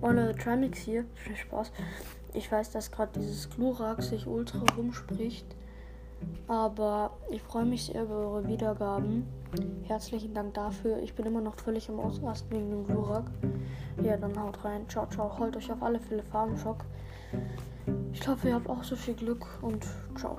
Ohne Trimix hier. Viel Spaß. Ich weiß, dass gerade dieses Glurak sich ultra rumspricht. Aber ich freue mich sehr über eure Wiedergaben. Herzlichen Dank dafür. Ich bin immer noch völlig im Ausrasten wegen dem Glurak. Ja, dann haut rein. Ciao, ciao. Holt euch auf alle Fälle Farmschock. Ich hoffe, ihr habt auch so viel Glück und ciao.